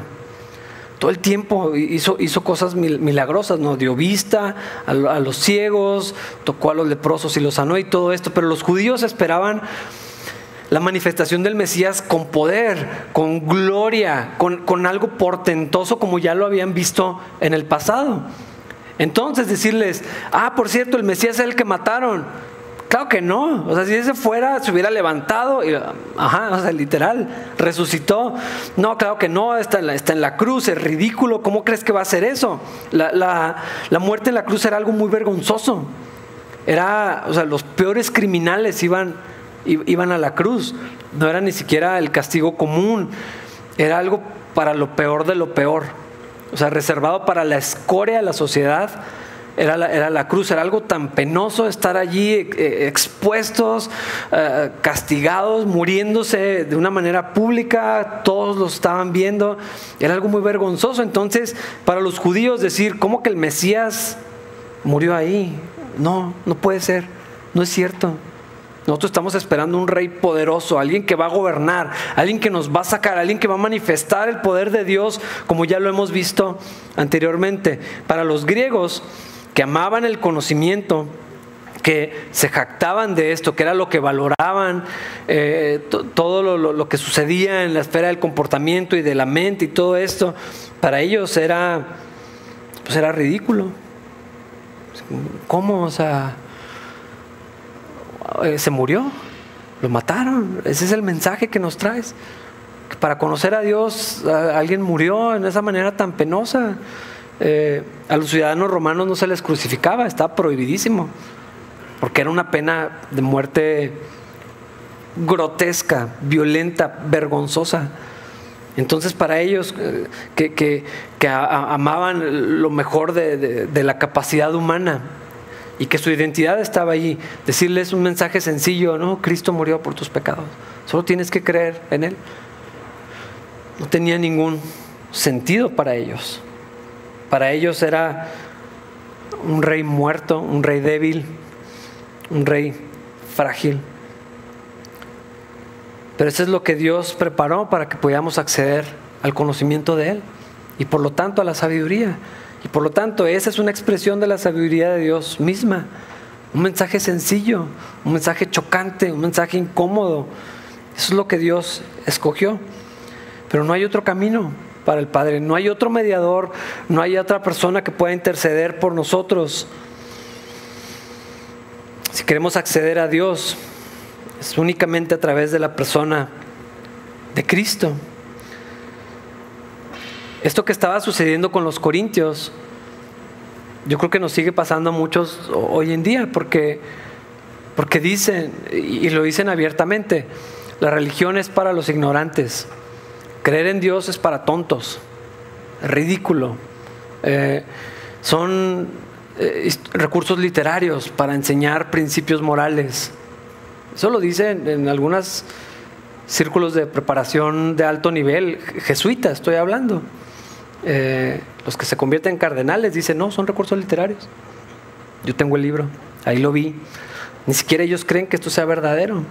Todo el tiempo hizo, cosas milagrosas, ¿no? Dio vista a, los ciegos, tocó a los leprosos y los sanó y todo esto, pero los judíos esperaban la manifestación del Mesías con poder, con gloria, con, con algo portentoso como ya lo habían visto en el pasado. Entonces decirles, ah, por cierto, el Mesías es el que mataron. Claro que no. O sea, si ese fuera, se hubiera levantado. Y, ajá, o sea, literal, resucitó. No, claro que no, está en la, está en la cruz, es ridículo. ¿Cómo crees que va a ser eso? La, la muerte en la cruz era algo muy vergonzoso. Era, o sea, los peores criminales iban, iban a la cruz. No era ni siquiera el castigo común. Era algo para lo peor de lo peor. O sea, reservado para la escoria de la sociedad era la, era la, cruz, era algo tan penoso estar allí eh, expuestos, eh, castigados, muriéndose de una manera pública, todos lo estaban viendo, era algo muy vergonzoso. Entonces, para los judíos decir, ¿cómo que el Mesías murió ahí? No, no puede ser, no es cierto. Nosotros estamos esperando un rey poderoso, alguien que va a gobernar, alguien que nos va a sacar, alguien que va a manifestar el poder de Dios, como ya lo hemos visto anteriormente. Para los griegos, que amaban el conocimiento, que se jactaban de esto, que era lo que valoraban, eh, todo lo, que sucedía en la esfera del comportamiento y de la mente y todo esto, para ellos era, pues era ridículo. ¿Cómo? O sea, eh, se murió, lo mataron. Ese es el mensaje que nos traes. para conocer a Dios, alguien murió en esa manera tan penosa. Eh, a los ciudadanos romanos no se les crucificaba, estaba prohibidísimo, porque era una pena de muerte grotesca, violenta, vergonzosa. Entonces para ellos eh, que, amaban lo mejor de, de, la capacidad humana y que su identidad estaba allí, decirles un mensaje sencillo, no, Cristo murió por tus pecados, solo tienes que creer en Él. No tenía ningún sentido para ellos. Para ellos era un rey muerto, un rey débil, un rey frágil. Pero eso es lo que Dios preparó para que podamos acceder al conocimiento de Él y por lo tanto a la sabiduría. Y por lo tanto esa es una expresión de la sabiduría de Dios misma. Un mensaje sencillo, un mensaje chocante, un mensaje incómodo. Eso es lo que Dios escogió. Pero no hay otro camino para el Padre. No hay otro mediador, no hay otra persona que pueda interceder por nosotros. Si queremos acceder a Dios, es únicamente a través de la persona de Cristo. Esto que estaba sucediendo con los corintios, yo creo que nos sigue pasando a muchos hoy en día, porque, porque dicen, y lo dicen abiertamente, la religión es para los ignorantes. Creer en Dios es para tontos, ridículo. Eh, son eh, recursos literarios para enseñar principios morales. Eso lo dicen en algunos círculos de preparación de alto nivel, jesuitas estoy hablando. Eh, los que se convierten en cardenales dicen, no, son recursos literarios. Yo tengo el libro, ahí lo vi. Ni siquiera ellos creen que esto sea verdadero.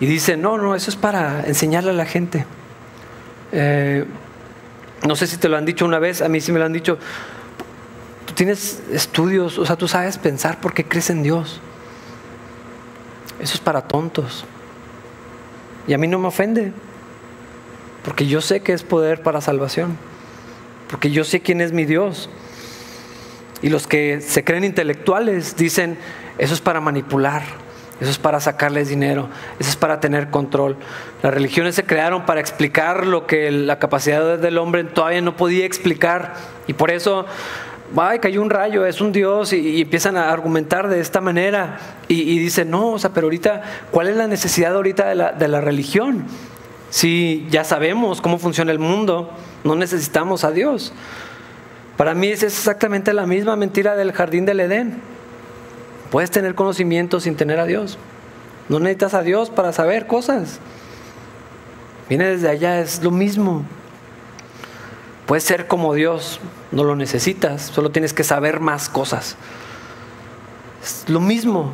Y dice, no, no, eso es para enseñarle a la gente. Eh, no sé si te lo han dicho una vez, a mí sí me lo han dicho. Tú tienes estudios, o sea, tú sabes pensar por qué crees en Dios. Eso es para tontos. Y a mí no me ofende, porque yo sé que es poder para salvación, porque yo sé quién es mi Dios. Y los que se creen intelectuales dicen, eso es para manipular, eso es para sacarles dinero, eso es para tener control. Las religiones se crearon para explicar lo que la capacidad del hombre todavía no podía explicar. Y por eso, ay, cayó un rayo, es un Dios, y, empiezan a argumentar de esta manera. Y, dicen, no, o sea, pero ahorita, ¿cuál es la necesidad ahorita de la, de la religión? Si ya sabemos cómo funciona el mundo, no necesitamos a Dios. Para mí es exactamente la misma mentira del jardín del Edén. Puedes tener conocimiento sin tener a Dios. No necesitas a Dios para saber cosas. Viene desde allá, es lo mismo. Puedes ser como Dios, no lo necesitas, solo tienes que saber más cosas. Es lo mismo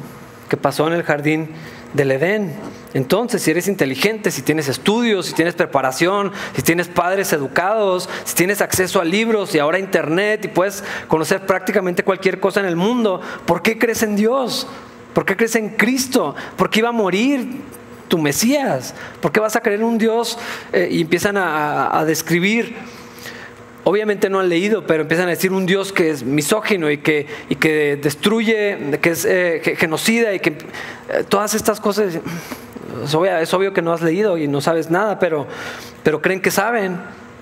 que pasó en el jardín del Edén. Entonces, si eres inteligente, si tienes estudios, si tienes preparación, si tienes padres educados, si tienes acceso a libros y ahora a internet y puedes conocer prácticamente cualquier cosa en el mundo, ¿por qué crees en Dios? ¿Por qué crees en Cristo? ¿Por qué iba a morir tu Mesías? ¿Por qué vas a creer en un Dios? Eh, y empiezan a, describir obviamente no han leído, pero empiezan a decir un Dios que es misógino y que, y que destruye, que es eh, genocida y que eh, todas estas cosas, es obvio, que no has leído y no sabes nada, pero, pero creen que saben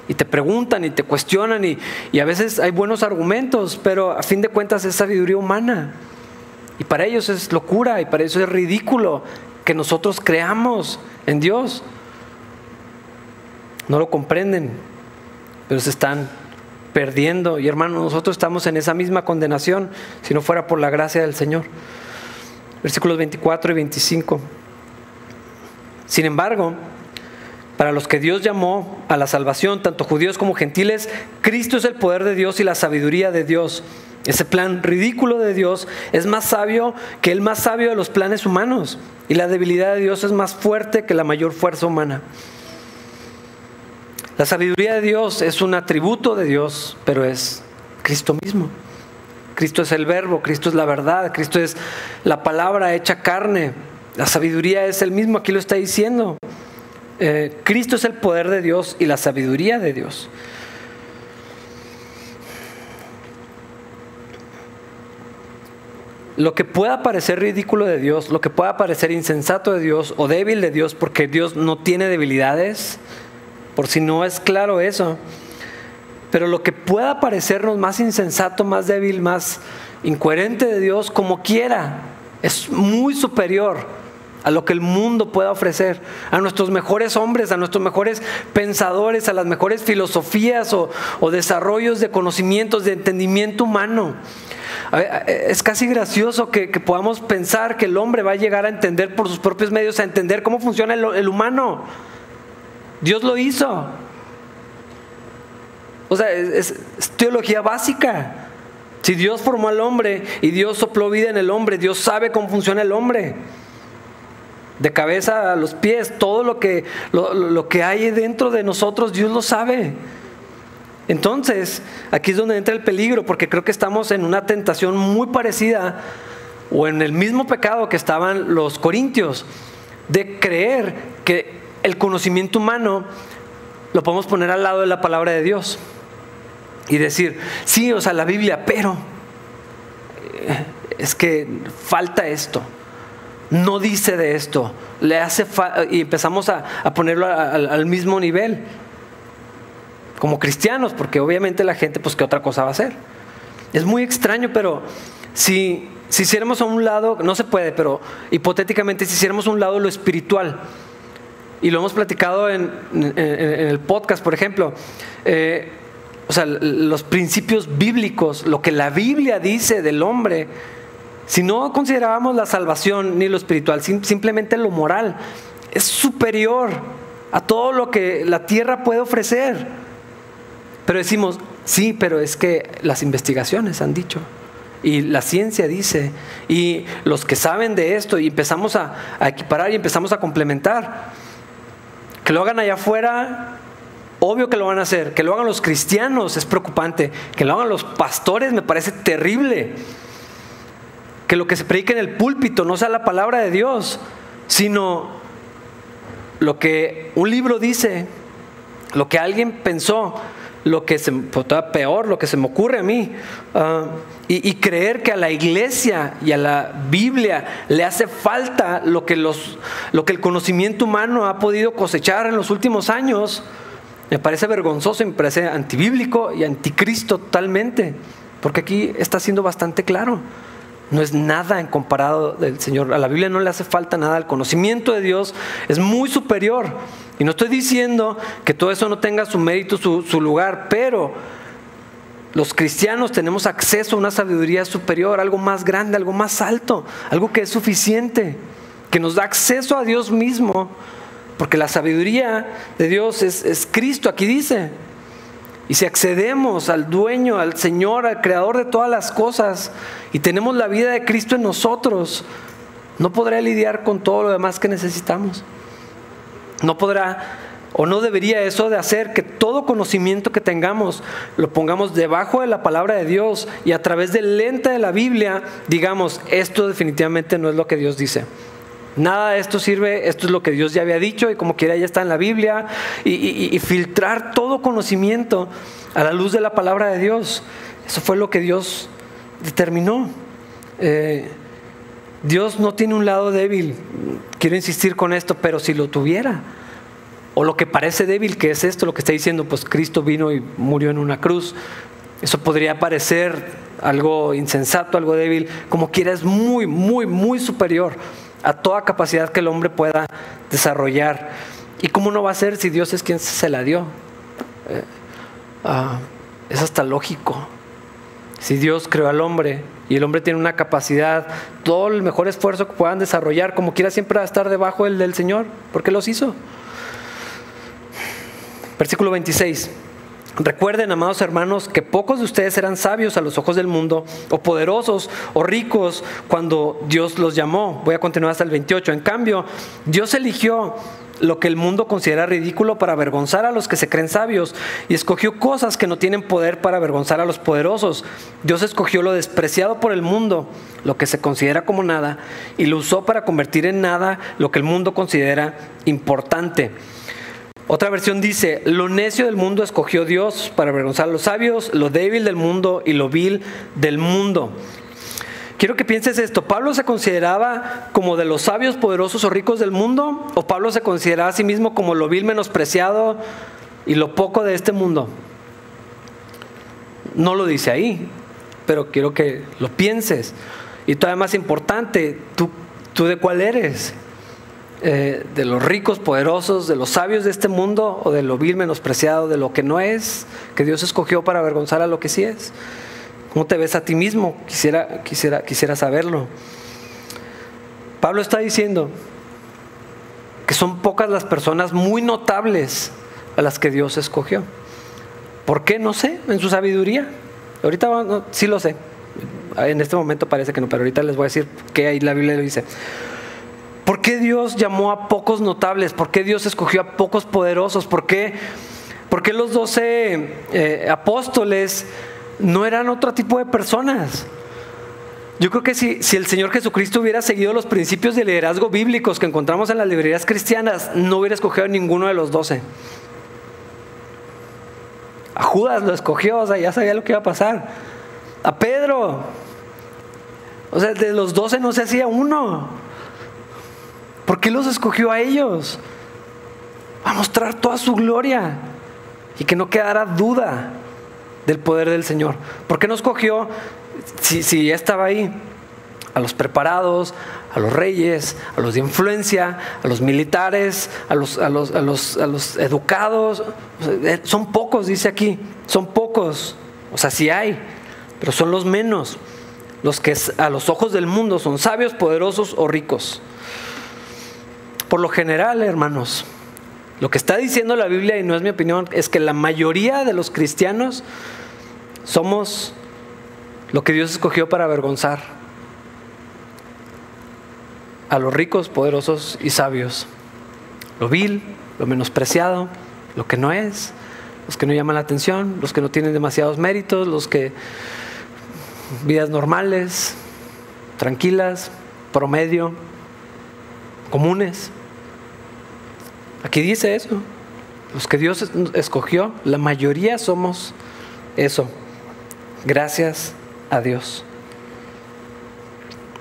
y te preguntan y te cuestionan y, y a veces hay buenos argumentos, pero a fin de cuentas es sabiduría humana. Y para ellos es locura y para ellos es ridículo que nosotros creamos en Dios. No lo comprenden, pero se están perdiendo. Y hermano, nosotros estamos en esa misma condenación si no fuera por la gracia del Señor. Versículos 24 y 25. Sin embargo, para los que Dios llamó a la salvación, tanto judíos como gentiles, Cristo es el poder de Dios y la sabiduría de Dios. Ese plan ridículo de Dios es más sabio que el más sabio de los planes humanos. Y la debilidad de Dios es más fuerte que la mayor fuerza humana. La sabiduría de Dios es un atributo de Dios, pero es Cristo mismo. Cristo es el verbo, Cristo es la verdad, Cristo es la palabra hecha carne. La sabiduría es el mismo, aquí lo está diciendo. Eh, Cristo es el poder de Dios y la sabiduría de Dios. Lo que pueda parecer ridículo de Dios, lo que pueda parecer insensato de Dios o débil de Dios, porque Dios no tiene debilidades, por si no es claro eso. Pero lo que pueda parecernos más insensato, más débil, más incoherente de Dios, como quiera, es muy superior a lo que el mundo pueda ofrecer, a nuestros mejores hombres, a nuestros mejores pensadores, a las mejores filosofías o, desarrollos de conocimientos, de entendimiento humano. Es casi gracioso que, podamos pensar que el hombre va a llegar a entender por sus propios medios, a entender cómo funciona el humano. Dios lo hizo. O sea, es, teología básica. Si Dios formó al hombre y Dios sopló vida en el hombre, Dios sabe cómo funciona el hombre. De cabeza a los pies, todo lo que, lo, que hay dentro de nosotros, Dios lo sabe. Entonces, aquí es donde entra el peligro, porque creo que estamos en una tentación muy parecida o en el mismo pecado que estaban los corintios, de creer que el conocimiento humano lo podemos poner al lado de la palabra de Dios y decir, sí, o sea, la Biblia, pero eh, es que falta esto, no dice de esto, le hace y empezamos a, ponerlo al mismo nivel como cristianos, porque obviamente la gente, pues, ¿qué otra cosa va a hacer? Es muy extraño, pero si, si hiciéramos a un lado, no se puede, pero hipotéticamente, si hiciéramos a un lado lo espiritual, y lo hemos platicado en, el podcast, por ejemplo, eh, o sea, los principios bíblicos, lo que la Biblia dice del hombre, si no considerábamos la salvación ni lo espiritual, simplemente lo moral, es superior a todo lo que la tierra puede ofrecer. Pero decimos, sí, pero es que las investigaciones han dicho. Y la ciencia dice, y los que saben de esto, y empezamos a, equiparar y empezamos a complementar. Que lo hagan allá afuera, obvio que lo van a hacer. Que lo hagan los cristianos es preocupante. Que lo hagan los pastores me parece terrible. Que lo que se predique en el púlpito no sea la palabra de Dios, sino lo que un libro dice, lo que alguien pensó lo que se pues, peor, lo que se me ocurre a mí, ah, y, creer que a la iglesia y a la Biblia le hace falta lo que, los, lo que el conocimiento humano ha podido cosechar en los últimos años, me parece vergonzoso, me parece antibíblico y anticristo totalmente, porque aquí está siendo bastante claro. No es nada en comparado del Señor. A la Biblia no le hace falta nada. El conocimiento de Dios es muy superior. Y no estoy diciendo que todo eso no tenga su mérito, su, lugar, pero los cristianos tenemos acceso a una sabiduría superior, algo más grande, algo más alto, algo que es suficiente, que nos da acceso a Dios mismo, porque la sabiduría de Dios es, es Cristo, aquí dice. Y si accedemos al dueño, al Señor, al creador de todas las cosas, y tenemos la vida de Cristo en nosotros, no podrá lidiar con todo lo demás que necesitamos. No podrá o no debería eso de hacer que todo conocimiento que tengamos lo pongamos debajo de la palabra de Dios y a través del lente de la Biblia digamos, esto definitivamente no es lo que Dios dice. Nada de esto sirve, esto es lo que Dios ya había dicho y como quiera ya está en la Biblia y, filtrar todo conocimiento a la luz de la palabra de Dios. Eso fue lo que Dios determinó. Eh, Dios no tiene un lado débil, quiero insistir con esto, pero si lo tuviera, o lo que parece débil, que es esto, lo que está diciendo, pues Cristo vino y murió en una cruz, eso podría parecer algo insensato, algo débil, como quiera, es muy, muy, muy superior a toda capacidad que el hombre pueda desarrollar. ¿Y cómo no va a ser si Dios es quien se la dio? Eh, ah, es hasta lógico. Si Dios creó al hombre y el hombre tiene una capacidad, todo el mejor esfuerzo que puedan desarrollar, como quiera siempre va a estar debajo del, del Señor, porque los hizo. Versículo 26. Recuerden, amados hermanos, que pocos de ustedes eran sabios a los ojos del mundo, o poderosos, o ricos, cuando Dios los llamó. Voy a continuar hasta el 28. En cambio, Dios eligió lo que el mundo considera ridículo para avergonzar a los que se creen sabios, y escogió cosas que no tienen poder para avergonzar a los poderosos. Dios escogió lo despreciado por el mundo, lo que se considera como nada, y lo usó para convertir en nada lo que el mundo considera importante otra versión dice, lo necio del mundo escogió Dios para avergonzar a los sabios, lo débil del mundo y lo vil del mundo. Quiero que pienses esto, ¿Pablo se consideraba como de los sabios, poderosos o ricos del mundo? ¿O Pablo se consideraba a sí mismo como lo vil, menospreciado y lo poco de este mundo? No lo dice ahí, pero quiero que lo pienses. Y todavía más importante, ¿tú, tú de cuál eres? Eh, de los ricos, poderosos, de los sabios de este mundo o de lo vil, menospreciado, de lo que no es, que Dios escogió para avergonzar a lo que sí es. ¿Cómo te ves a ti mismo? Quisiera, quisiera, quisiera saberlo. Pablo está diciendo que son pocas las personas muy notables a las que Dios escogió. ¿Por qué? No sé, en su sabiduría. Ahorita sí lo sé. En este momento parece que no, pero ahorita les voy a decir que ahí la Biblia lo dice. ¿Por qué Dios llamó a pocos notables? ¿Por qué Dios escogió a pocos poderosos? ¿Por qué, los doce eh, apóstoles no eran otro tipo de personas? Yo creo que si, si, el Señor Jesucristo hubiera seguido los principios de liderazgo bíblicos que encontramos en las librerías cristianas, no hubiera escogido a ninguno de los doce. A Judas lo escogió, o sea, ya sabía lo que iba a pasar. A Pedro. O sea, de los doce no se hacía uno. ¿Por qué los escogió a ellos? A mostrar toda su gloria y que no quedara duda del poder del Señor. ¿Por qué no escogió, si, si ya estaba ahí, a los preparados, a los reyes, a los de influencia, a los militares, a los, a los, a los, a los educados? Eh, son pocos, dice aquí, son pocos. O sea, sí hay, pero son los menos. Los que a los ojos del mundo son sabios, poderosos o ricos. Por lo general, hermanos, lo que está diciendo la Biblia, y no es mi opinión, es que la mayoría de los cristianos somos lo que Dios escogió para avergonzar a los ricos, poderosos y sabios. Lo vil, lo menospreciado, lo que no es, los que no llaman la atención, los que no tienen demasiados méritos, los que vidas normales, tranquilas, promedio, comunes. Aquí dice eso. Los que Dios escogió, la mayoría somos eso. Gracias a Dios.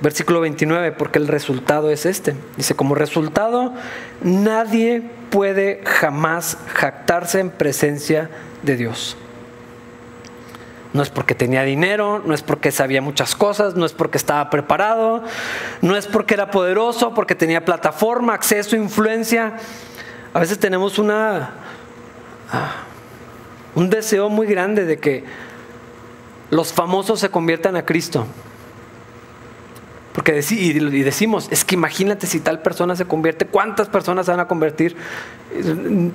Versículo 29, porque el resultado es este. Dice, como resultado, nadie puede jamás jactarse en presencia de Dios. No es porque tenía dinero, no es porque sabía muchas cosas, no es porque estaba preparado, no es porque era poderoso, porque tenía plataforma, acceso, influencia. A veces tenemos una, ah, un deseo muy grande de que los famosos se conviertan a Cristo. Porque y decimos, es que imagínate si tal persona se convierte, ¿cuántas personas se van a convertir?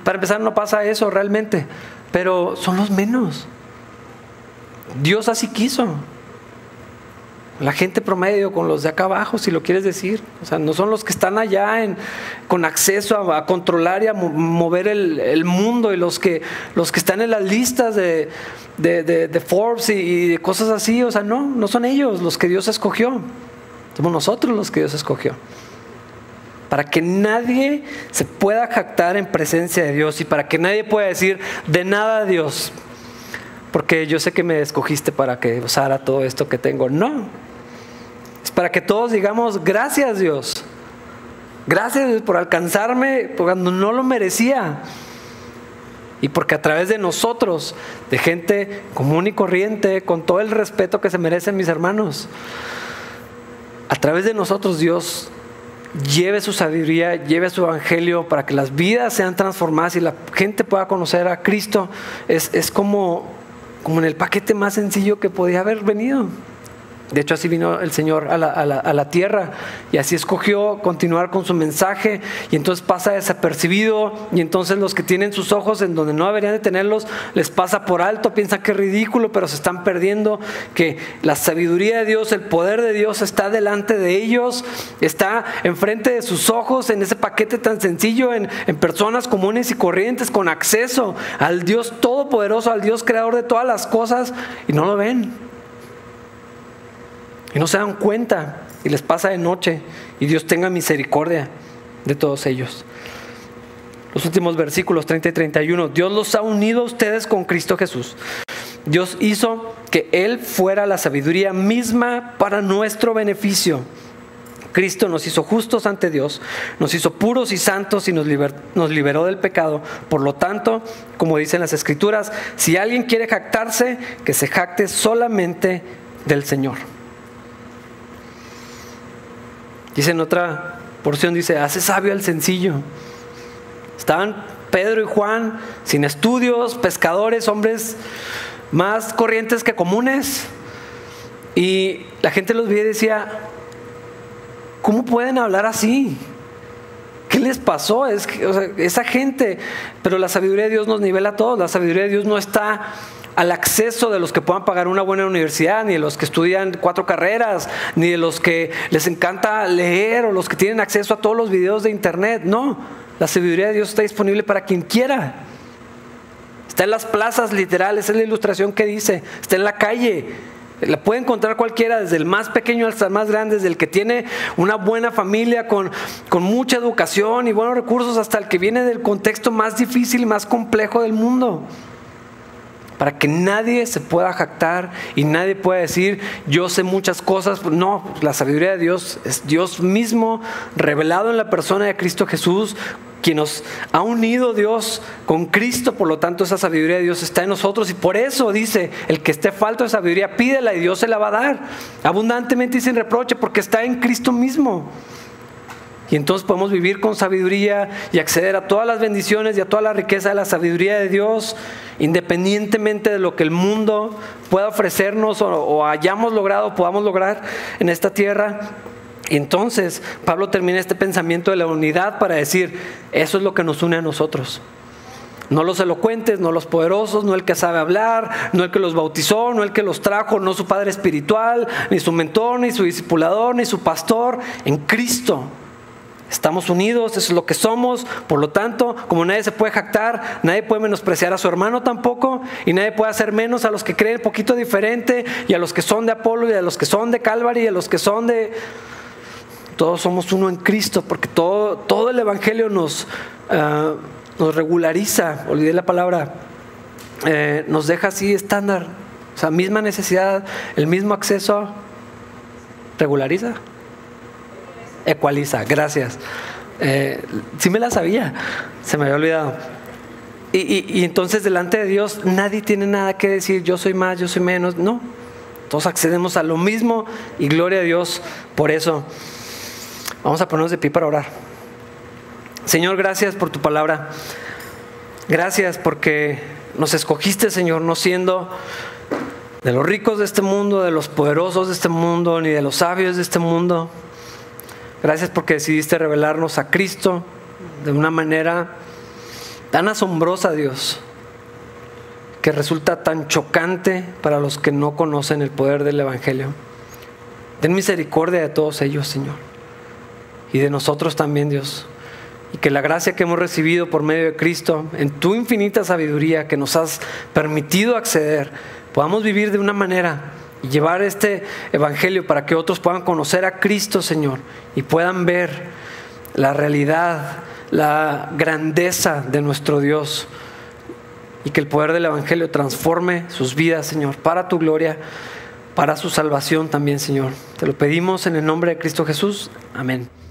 Para empezar, no pasa eso realmente, pero son los menos. Dios así quiso. La gente promedio con los de acá abajo, si lo quieres decir. O sea, no son los que están allá en, con acceso a, controlar y a mover el, mundo y los que, los que están en las listas de, Forbes y, y, de cosas así. O sea, no, no son ellos los que Dios escogió. Somos nosotros los que Dios escogió. para que nadie se pueda jactar en presencia de Dios y para que nadie pueda decir de nada a Dios, porque yo sé que me escogiste para que usara todo esto que tengo. No, para que todos digamos gracias Dios, gracias por alcanzarme cuando no lo merecía. Y porque a través de nosotros, de gente común y corriente, con todo el respeto que se merecen mis hermanos, a través de nosotros Dios lleve su sabiduría, lleve su evangelio para que las vidas sean transformadas y la gente pueda conocer a Cristo, es, es como, como en el paquete más sencillo que podía haber venido. De hecho, así vino el Señor a la, tierra y así escogió continuar con su mensaje y entonces pasa desapercibido y entonces los que tienen sus ojos en donde no deberían de tenerlos les pasa por alto, piensan que es ridículo, pero se están perdiendo que la sabiduría de Dios, el poder de Dios está delante de ellos, está enfrente de sus ojos en ese paquete tan sencillo, en, en personas comunes y corrientes con acceso al Dios todopoderoso, al Dios creador de todas las cosas y no lo ven. Y no se dan cuenta y les pasa de noche y Dios tenga misericordia de todos ellos. Los últimos versículos 30 y 31. Dios los ha unido a ustedes con Cristo Jesús. Dios hizo que Él fuera la sabiduría misma para nuestro beneficio. Cristo nos hizo justos ante Dios, nos hizo puros y santos y nos, nos, liberó del pecado. Por lo tanto, como dicen las escrituras, si alguien quiere jactarse, que se jacte solamente del Señor. Dice en otra porción, dice, hace sabio al sencillo. Estaban Pedro y Juan sin estudios, pescadores, hombres más corrientes que comunes. Y la gente los veía y decía, ¿cómo pueden hablar así? ¿Qué les pasó? Es esa gente, pero la sabiduría de Dios nos nivela a todos. La sabiduría de Dios no está al acceso de los que puedan pagar una buena universidad, ni de los que estudian cuatro carreras, ni de los que les encanta leer o los que tienen acceso a todos los videos de internet. No, la sabiduría de Dios está disponible para quien quiera. Está en las plazas literales, es la ilustración que dice, está en la calle. La puede encontrar cualquiera, desde el más pequeño hasta el más grande, desde el que tiene una buena familia con, con mucha educación y buenos recursos, hasta el que viene del contexto más difícil y más complejo del mundo para que nadie se pueda jactar y nadie pueda decir, yo sé muchas cosas. No, la sabiduría de Dios es Dios mismo revelado en la persona de Cristo Jesús, quien nos ha unido Dios con Cristo, por lo tanto esa sabiduría de Dios está en nosotros y por eso dice, el que esté falto de sabiduría, pídela y Dios se la va a dar, abundantemente y sin reproche, porque está en Cristo mismo. Y entonces podemos vivir con sabiduría y acceder a todas las bendiciones y a toda la riqueza de la sabiduría de Dios, independientemente de lo que el mundo pueda ofrecernos o, hayamos logrado podamos lograr en esta tierra. Y entonces Pablo termina este pensamiento de la unidad para decir, eso es lo que nos une a nosotros. No los elocuentes, no los poderosos, no el que sabe hablar, no el que los bautizó, no el que los trajo, no su padre espiritual, ni su mentor, ni su discipulador, ni su pastor, en Cristo. Estamos unidos, eso es lo que somos. Por lo tanto, como nadie se puede jactar, nadie puede menospreciar a su hermano tampoco, y nadie puede hacer menos a los que creen un poquito diferente, y a los que son de Apolo, y a los que son de Calvary, y a los que son de... Todos somos uno en Cristo, porque todo, todo el Evangelio nos, ah, nos regulariza, olvidé la palabra, eh, nos deja así estándar, o sea, misma necesidad, el mismo acceso, regulariza. Ecualiza, gracias. Eh, sí me la sabía, se me había olvidado. Y, entonces delante de Dios nadie tiene nada que decir, yo soy más, yo soy menos. No, todos accedemos a lo mismo y gloria a Dios por eso. Vamos a ponernos de pie para orar. Señor, gracias por tu palabra. Gracias porque nos escogiste, Señor, no siendo de los ricos de este mundo, de los poderosos de este mundo, ni de los sabios de este mundo Gracias porque decidiste revelarnos a Cristo de una manera tan asombrosa, Dios, que resulta tan chocante para los que no conocen el poder del Evangelio. Ten misericordia de todos ellos, Señor, y de nosotros también, Dios. Y que la gracia que hemos recibido por medio de Cristo, en tu infinita sabiduría que nos has permitido acceder, podamos vivir de una manera y llevar este evangelio para que otros puedan conocer a Cristo, Señor, y puedan ver la realidad, la grandeza de nuestro Dios y que el poder del Evangelio transforme sus vidas, Señor, para tu gloria, para su salvación también, Señor. Te lo pedimos en el nombre de Cristo Jesús. Amén.